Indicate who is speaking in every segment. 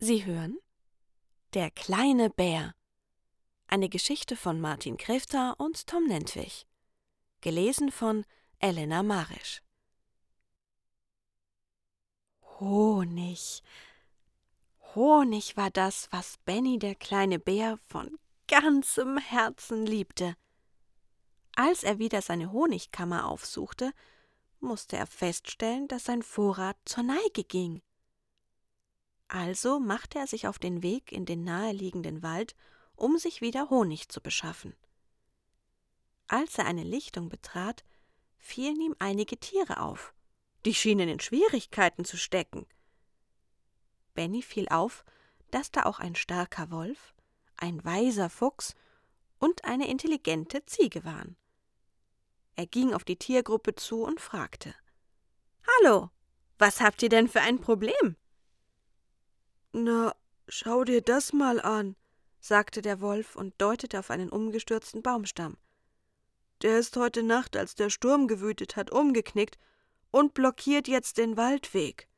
Speaker 1: Sie hören Der kleine Bär. Eine Geschichte von Martin Krefter und Tom Nentwich. Gelesen von Elena Marisch. Honig. Honig war das, was Benny der kleine Bär von ganzem Herzen liebte. Als er wieder seine Honigkammer aufsuchte, musste er feststellen, dass sein Vorrat zur Neige ging. Also machte er sich auf den Weg in den naheliegenden Wald, um sich wieder Honig zu beschaffen. Als er eine Lichtung betrat, fielen ihm einige Tiere auf. Die schienen in Schwierigkeiten zu stecken. Benny fiel auf, dass da auch ein starker Wolf, ein weiser Fuchs und eine intelligente Ziege waren. Er ging auf die Tiergruppe zu und fragte Hallo, was habt ihr denn für ein Problem?
Speaker 2: Na, schau dir das mal an, sagte der Wolf und deutete auf einen umgestürzten Baumstamm. Der ist heute Nacht, als der Sturm gewütet hat, umgeknickt und blockiert jetzt den Waldweg.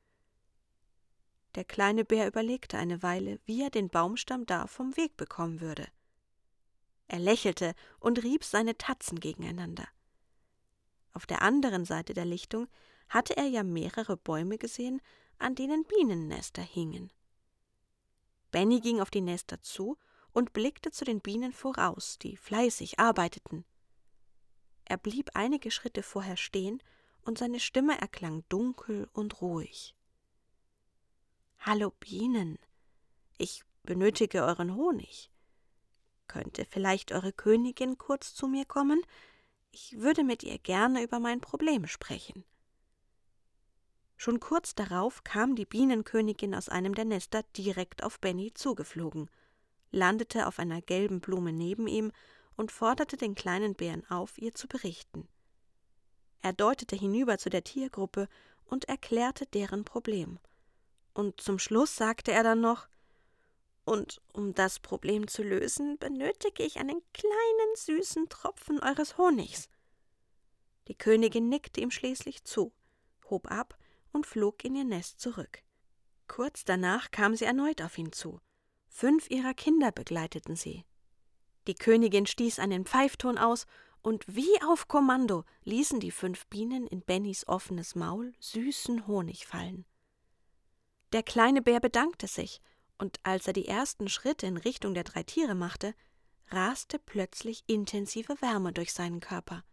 Speaker 1: Der kleine Bär überlegte eine Weile, wie er den Baumstamm da vom Weg bekommen würde. Er lächelte und rieb seine Tatzen gegeneinander. Auf der anderen Seite der Lichtung hatte er ja mehrere Bäume gesehen, an denen Bienennester hingen. Benny ging auf die Nester zu und blickte zu den Bienen voraus, die fleißig arbeiteten. Er blieb einige Schritte vorher stehen, und seine Stimme erklang dunkel und ruhig. Hallo Bienen, ich benötige euren Honig. Könnte vielleicht eure Königin kurz zu mir kommen? Ich würde mit ihr gerne über mein Problem sprechen. Schon kurz darauf kam die Bienenkönigin aus einem der Nester direkt auf Benny zugeflogen, landete auf einer gelben Blume neben ihm und forderte den kleinen Bären auf, ihr zu berichten. Er deutete hinüber zu der Tiergruppe und erklärte deren Problem. Und zum Schluss sagte er dann noch Und um das Problem zu lösen, benötige ich einen kleinen süßen Tropfen eures Honigs. Die Königin nickte ihm schließlich zu, hob ab und flog in ihr Nest zurück. Kurz danach kam sie erneut auf ihn zu. Fünf ihrer Kinder begleiteten sie. Die Königin stieß einen Pfeifton aus, und wie auf Kommando ließen die fünf Bienen in Bennys offenes Maul süßen Honig fallen. Der kleine Bär bedankte sich, und als er die ersten Schritte in Richtung der drei Tiere machte, raste plötzlich intensive Wärme durch seinen Körper.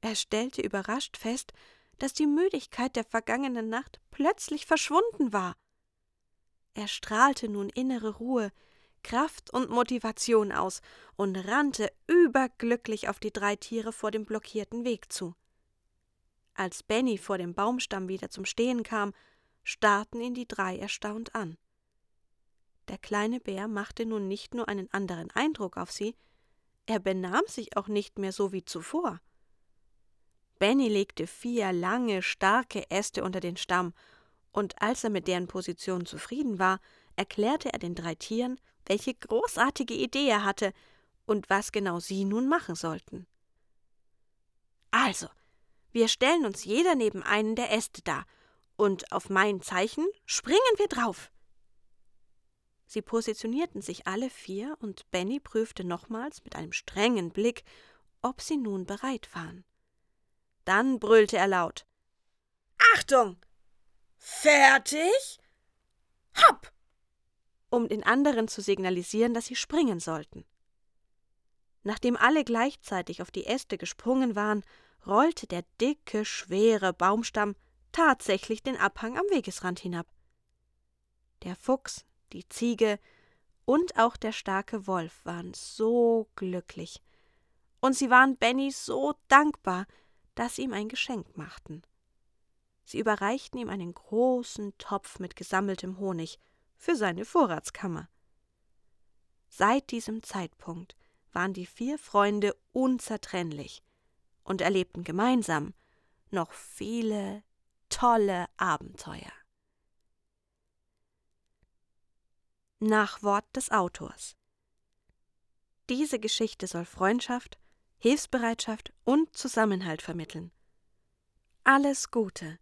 Speaker 1: Er stellte überrascht fest, dass die Müdigkeit der vergangenen Nacht plötzlich verschwunden war. Er strahlte nun innere Ruhe, Kraft und Motivation aus und rannte überglücklich auf die drei Tiere vor dem blockierten Weg zu. Als Benny vor dem Baumstamm wieder zum Stehen kam, starrten ihn die drei erstaunt an. Der kleine Bär machte nun nicht nur einen anderen Eindruck auf sie, er benahm sich auch nicht mehr so wie zuvor. Benny legte vier lange, starke Äste unter den Stamm, und als er mit deren Position zufrieden war, erklärte er den drei Tieren, welche großartige Idee er hatte und was genau sie nun machen sollten. Also, wir stellen uns jeder neben einen der Äste da, und auf mein Zeichen springen wir drauf. Sie positionierten sich alle vier, und Benny prüfte nochmals mit einem strengen Blick, ob sie nun bereit waren. Dann brüllte er laut Achtung. Fertig. Hopp um den anderen zu signalisieren, dass sie springen sollten. Nachdem alle gleichzeitig auf die Äste gesprungen waren, rollte der dicke, schwere Baumstamm tatsächlich den Abhang am Wegesrand hinab. Der Fuchs, die Ziege und auch der starke Wolf waren so glücklich, und sie waren Benny so dankbar, sie ihm ein Geschenk machten. Sie überreichten ihm einen großen Topf mit gesammeltem Honig für seine Vorratskammer. Seit diesem Zeitpunkt waren die vier Freunde unzertrennlich und erlebten gemeinsam noch viele tolle Abenteuer. Nachwort des Autors Diese Geschichte soll Freundschaft, Hilfsbereitschaft und Zusammenhalt vermitteln. Alles Gute